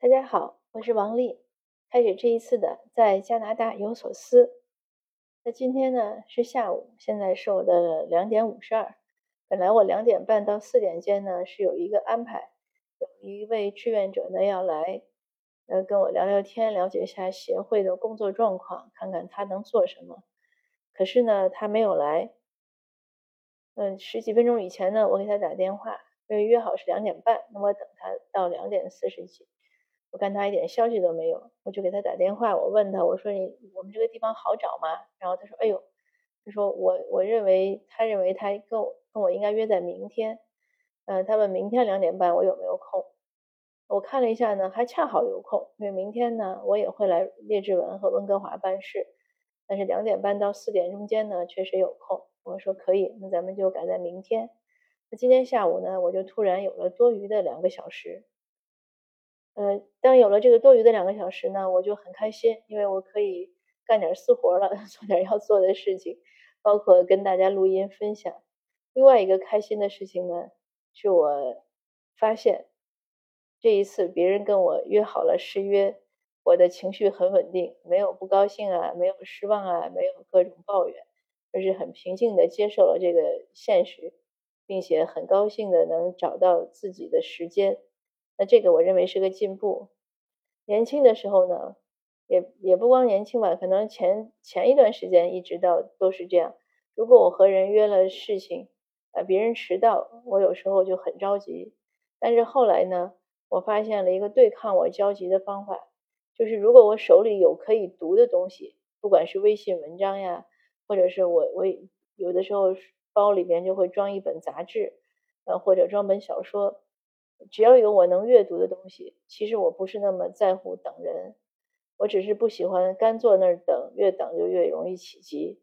大家好，我是王丽。开始这一次的在加拿大有所思。那今天呢是下午，现在是我的两点五十二。本来我两点半到四点间呢是有一个安排，有一位志愿者呢要来，呃，跟我聊聊天，了解一下协会的工作状况，看看他能做什么。可是呢，他没有来。嗯，十几分钟以前呢，我给他打电话，因为约好是两点半，那么等他到两点四十几。我看他一点消息都没有，我就给他打电话。我问他，我说你我们这个地方好找吗？然后他说，哎呦，他说我我认为他认为他跟我跟我应该约在明天，嗯，他问明天两点半我有没有空？我看了一下呢，还恰好有空，因为明天呢我也会来列治文和温哥华办事，但是两点半到四点中间呢确实有空。我说可以，那咱们就改在明天。那今天下午呢，我就突然有了多余的两个小时。呃，当有了这个多余的两个小时呢，我就很开心，因为我可以干点私活了，做点要做的事情，包括跟大家录音分享。另外一个开心的事情呢，是我发现这一次别人跟我约好了失约，我的情绪很稳定，没有不高兴啊，没有失望啊，没有各种抱怨，而是很平静的接受了这个现实，并且很高兴的能找到自己的时间。那这个我认为是个进步。年轻的时候呢，也也不光年轻吧，可能前前一段时间一直到都是这样。如果我和人约了事情，啊，别人迟到，我有时候就很着急。但是后来呢，我发现了一个对抗我焦急的方法，就是如果我手里有可以读的东西，不管是微信文章呀，或者是我我有的时候包里边就会装一本杂志，呃，或者装本小说。只要有我能阅读的东西，其实我不是那么在乎等人，我只是不喜欢干坐那儿等，越等就越容易起急。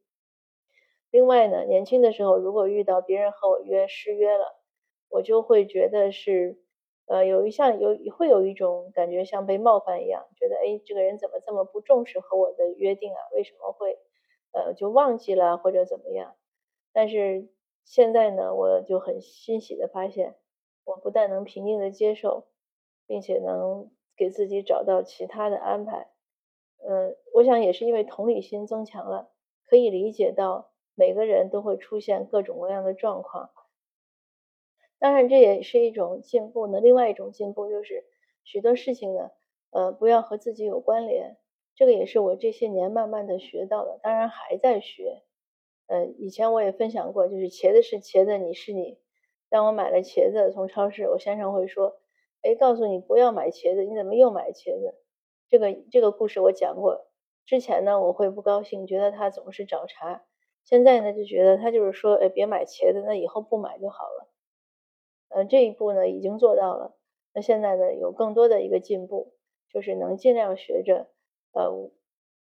另外呢，年轻的时候如果遇到别人和我约失约了，我就会觉得是，呃，有一项有会有一种感觉像被冒犯一样，觉得哎，这个人怎么这么不重视和我的约定啊？为什么会，呃，就忘记了或者怎么样？但是现在呢，我就很欣喜的发现。我不但能平静的接受，并且能给自己找到其他的安排，嗯，我想也是因为同理心增强了，可以理解到每个人都会出现各种各样的状况。当然，这也是一种进步呢。另外一种进步就是许多事情呢，呃，不要和自己有关联。这个也是我这些年慢慢的学到的，当然还在学。呃，以前我也分享过，就是茄子是茄子，你是你。当我买了茄子从超市，我先生会说：“哎，告诉你不要买茄子，你怎么又买茄子？”这个这个故事我讲过。之前呢，我会不高兴，觉得他总是找茬。现在呢，就觉得他就是说：“哎，别买茄子，那以后不买就好了。”呃，这一步呢已经做到了。那现在呢，有更多的一个进步，就是能尽量学着，呃，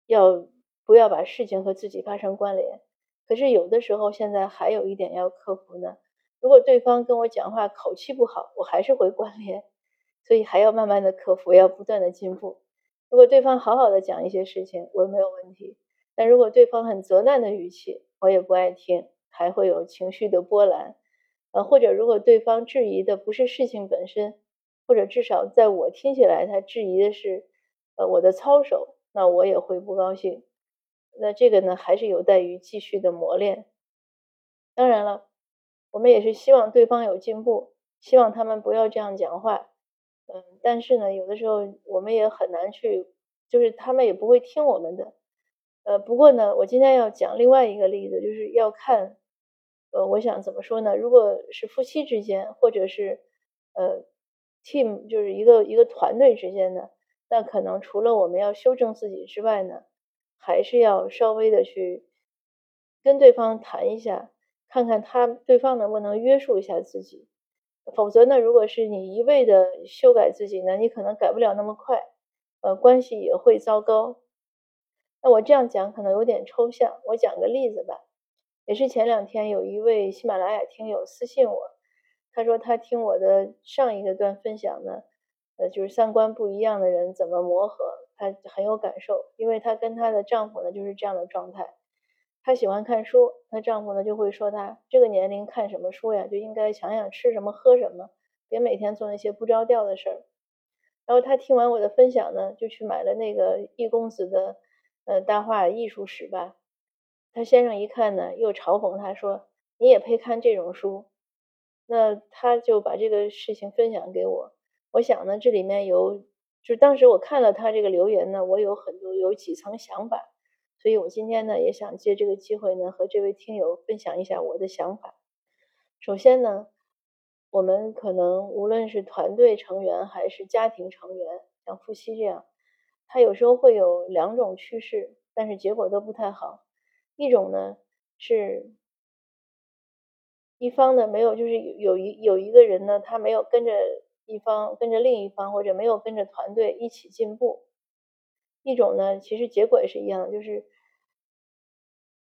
要不要把事情和自己发生关联。可是有的时候，现在还有一点要克服呢。如果对方跟我讲话口气不好，我还是会关联，所以还要慢慢的克服，要不断的进步。如果对方好好的讲一些事情，我没有问题；但如果对方很责难的语气，我也不爱听，还会有情绪的波澜。呃，或者如果对方质疑的不是事情本身，或者至少在我听起来他质疑的是，呃，我的操守，那我也会不高兴。那这个呢，还是有待于继续的磨练。当然了。我们也是希望对方有进步，希望他们不要这样讲话，嗯，但是呢，有的时候我们也很难去，就是他们也不会听我们的，呃，不过呢，我今天要讲另外一个例子，就是要看，呃，我想怎么说呢？如果是夫妻之间，或者是呃，team，就是一个一个团队之间的，那可能除了我们要修正自己之外呢，还是要稍微的去跟对方谈一下。看看他对方能不能约束一下自己，否则呢，如果是你一味的修改自己呢，你可能改不了那么快，呃，关系也会糟糕。那我这样讲可能有点抽象，我讲个例子吧。也是前两天有一位喜马拉雅听友私信我，他说他听我的上一个段分享呢，呃，就是三观不一样的人怎么磨合，他很有感受，因为他跟他的丈夫呢就是这样的状态。她喜欢看书，她丈夫呢就会说她这个年龄看什么书呀，就应该想想吃什么喝什么，别每天做那些不着调的事儿。然后她听完我的分享呢，就去买了那个易公子的呃大话艺术史吧。他先生一看呢，又嘲讽他说：“你也配看这种书？”那他就把这个事情分享给我。我想呢，这里面有，就是当时我看了他这个留言呢，我有很多有几层想法，所以我今天呢也想借这个机会呢和这位听友分享一下我的想法。首先呢，我们可能无论是团队成员还是家庭成员，像夫妻这样，他有时候会有两种趋势，但是结果都不太好。一种呢是，一方呢没有，就是有一有一个人呢，他没有跟着一方，跟着另一方，或者没有跟着团队一起进步。一种呢，其实结果也是一样，就是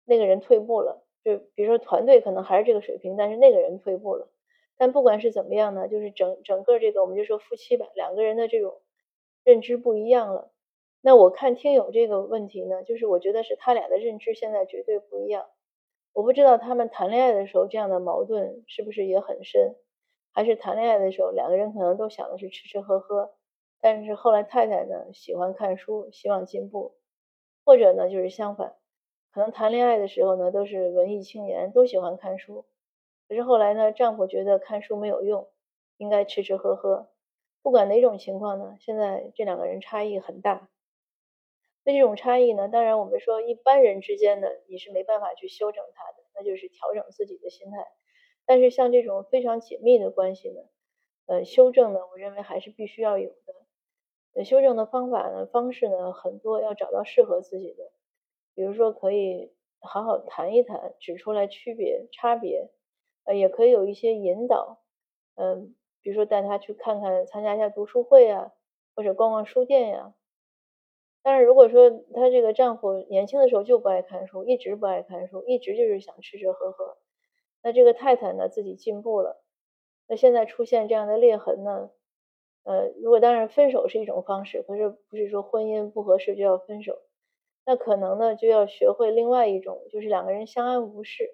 那个人退步了。就比如说团队可能还是这个水平，但是那个人退步了。但不管是怎么样呢，就是整整个这个，我们就说夫妻吧，两个人的这种认知不一样了。那我看听友这个问题呢，就是我觉得是他俩的认知现在绝对不一样。我不知道他们谈恋爱的时候这样的矛盾是不是也很深，还是谈恋爱的时候两个人可能都想的是吃吃喝喝，但是后来太太呢喜欢看书，希望进步，或者呢就是相反，可能谈恋爱的时候呢都是文艺青年，都喜欢看书，可是后来呢丈夫觉得看书没有用，应该吃吃喝喝。不管哪种情况呢，现在这两个人差异很大。那这种差异呢？当然，我们说一般人之间的你是没办法去修正它的，那就是调整自己的心态。但是像这种非常紧密的关系呢，呃，修正呢，我认为还是必须要有的。呃，修正的方法呢、方式呢很多，要找到适合自己的。比如说，可以好好谈一谈，指出来区别、差别，呃，也可以有一些引导，嗯，比如说带他去看看、参加一下读书会啊，或者逛逛书店呀。但是如果说她这个丈夫年轻的时候就不爱看书，一直不爱看书，一直就是想吃吃喝喝，那这个太太呢自己进步了，那现在出现这样的裂痕呢，呃，如果当然分手是一种方式，可是不是说婚姻不合适就要分手，那可能呢就要学会另外一种，就是两个人相安无事，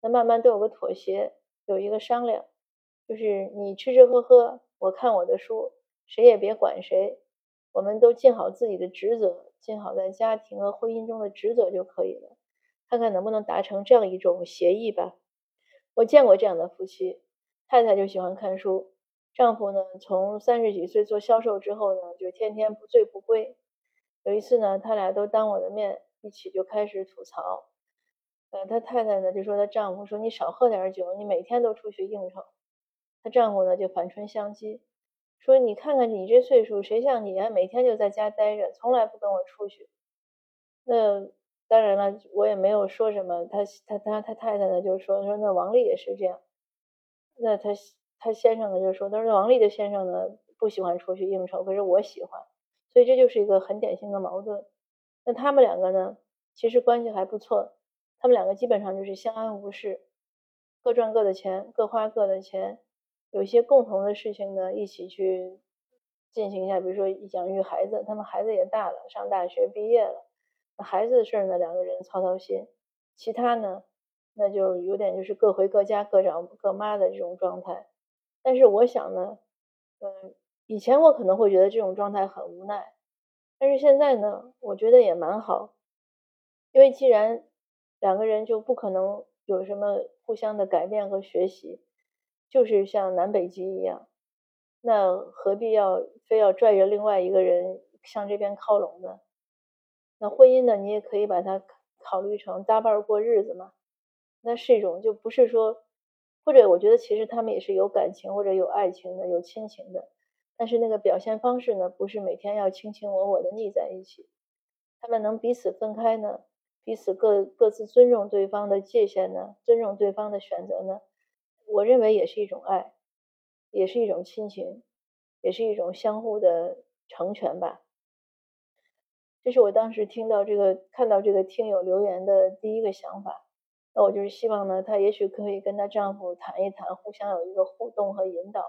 那慢慢都有个妥协，有一个商量，就是你吃吃喝喝，我看我的书，谁也别管谁。我们都尽好自己的职责，尽好在家庭和婚姻中的职责就可以了。看看能不能达成这样一种协议吧。我见过这样的夫妻，太太就喜欢看书，丈夫呢从三十几岁做销售之后呢，就天天不醉不归。有一次呢，他俩都当我的面一起就开始吐槽。呃，他太太呢就说她丈夫说你少喝点酒，你每天都出去应酬。她丈夫呢就反唇相讥。说你看看你这岁数，谁像你啊？每天就在家待着，从来不跟我出去。那当然了，我也没有说什么。他他他他太太呢，就说说那王丽也是这样。那他他先生呢，就说他说王丽的先生呢不喜欢出去应酬，可是我喜欢，所以这就是一个很典型的矛盾。那他们两个呢，其实关系还不错，他们两个基本上就是相安无事，各赚各的钱，各花各的钱。有些共同的事情呢，一起去进行一下，比如说养育孩子，他们孩子也大了，上大学毕业了，那孩子的事呢，两个人操操心，其他呢，那就有点就是各回各家，各找各妈的这种状态。但是我想呢，嗯，以前我可能会觉得这种状态很无奈，但是现在呢，我觉得也蛮好，因为既然两个人就不可能有什么互相的改变和学习。就是像南北极一样，那何必要非要拽着另外一个人向这边靠拢呢？那婚姻呢，你也可以把它考虑成搭伴过日子嘛。那是一种，就不是说，或者我觉得其实他们也是有感情或者有爱情的，有亲情的，但是那个表现方式呢，不是每天要卿卿我我的腻在一起。他们能彼此分开呢，彼此各各自尊重对方的界限呢，尊重对方的选择呢。我认为也是一种爱，也是一种亲情，也是一种相互的成全吧。这是我当时听到这个、看到这个听友留言的第一个想法。那我就是希望呢，她也许可以跟她丈夫谈一谈，互相有一个互动和引导。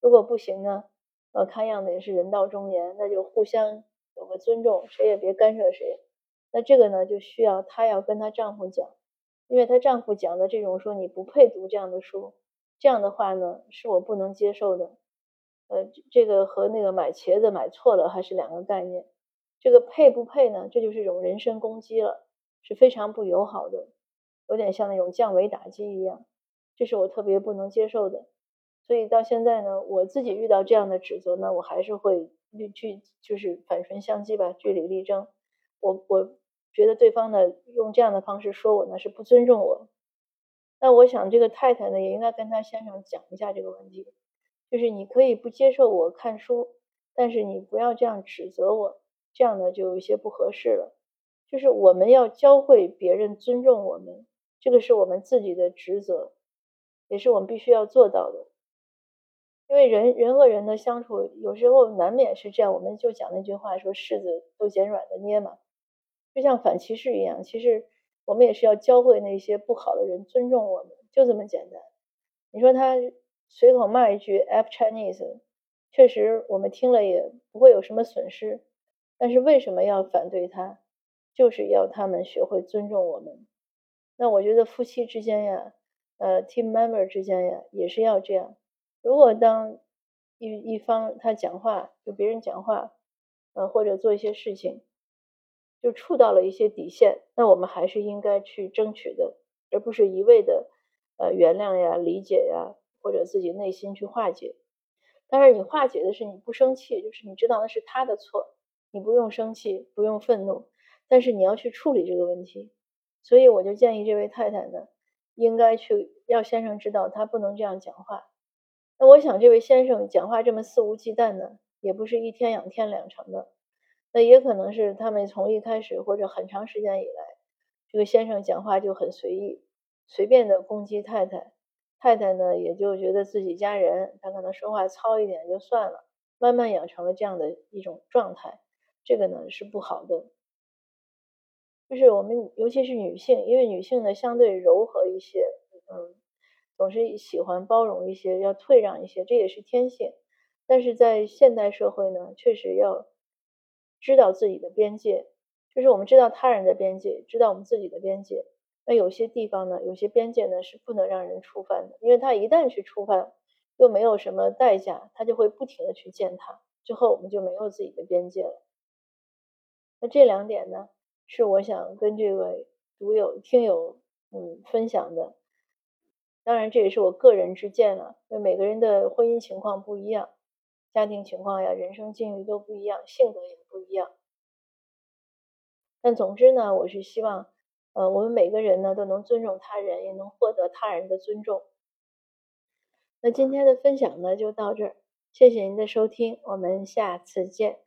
如果不行呢，呃，看样子也是人到中年，那就互相有个尊重，谁也别干涉谁。那这个呢，就需要她要跟她丈夫讲。因为她丈夫讲的这种说你不配读这样的书，这样的话呢是我不能接受的。呃，这个和那个买茄子买错了还是两个概念。这个配不配呢？这就是一种人身攻击了，是非常不友好的，有点像那种降维打击一样，这是我特别不能接受的。所以到现在呢，我自己遇到这样的指责呢，我还是会去就是反唇相讥吧，据理力争。我我觉得对方呢用这样的方式说我呢是不尊重我。那我想这个太太呢也应该跟他先生讲一下这个问题，就是你可以不接受我看书，但是你不要这样指责我，这样呢就有些不合适了。就是我们要教会别人尊重我们，这个是我们自己的职责，也是我们必须要做到的。因为人人和人的相处，有时候难免是这样。我们就讲那句话，说柿子都捡软的捏嘛，就像反歧视一样。其实我们也是要教会那些不好的人尊重我们，就这么简单。你说他随口骂一句 “F Chinese”，确实我们听了也不会有什么损失。但是为什么要反对他？就是要他们学会尊重我们。那我觉得夫妻之间呀，呃，team member 之间呀，也是要这样。如果当一一方他讲话，就别人讲话，呃，或者做一些事情，就触到了一些底线，那我们还是应该去争取的，而不是一味的呃原谅呀、理解呀，或者自己内心去化解。但是你化解的是你不生气，就是你知道那是他的错，你不用生气，不用愤怒，但是你要去处理这个问题。所以我就建议这位太太呢，应该去要先生知道他不能这样讲话。那我想，这位先生讲话这么肆无忌惮呢，也不是一天两天两成的。那也可能是他们从一开始或者很长时间以来，这个先生讲话就很随意，随便的攻击太太，太太呢也就觉得自己家人，他可能说话糙一点就算了，慢慢养成了这样的一种状态，这个呢是不好的。就是我们尤其是女性，因为女性呢相对柔和一些，嗯。总是喜欢包容一些，要退让一些，这也是天性。但是在现代社会呢，确实要知道自己的边界，就是我们知道他人的边界，知道我们自己的边界。那有些地方呢，有些边界呢是不能让人触犯的，因为他一旦去触犯，又没有什么代价，他就会不停的去践踏，最后我们就没有自己的边界了。那这两点呢，是我想跟这位读友、听友嗯分享的。当然，这也是我个人之见了。因为每个人的婚姻情况不一样，家庭情况呀、人生境遇都不一样，性格也不一样。但总之呢，我是希望，呃，我们每个人呢都能尊重他人，也能获得他人的尊重。那今天的分享呢就到这儿，谢谢您的收听，我们下次见。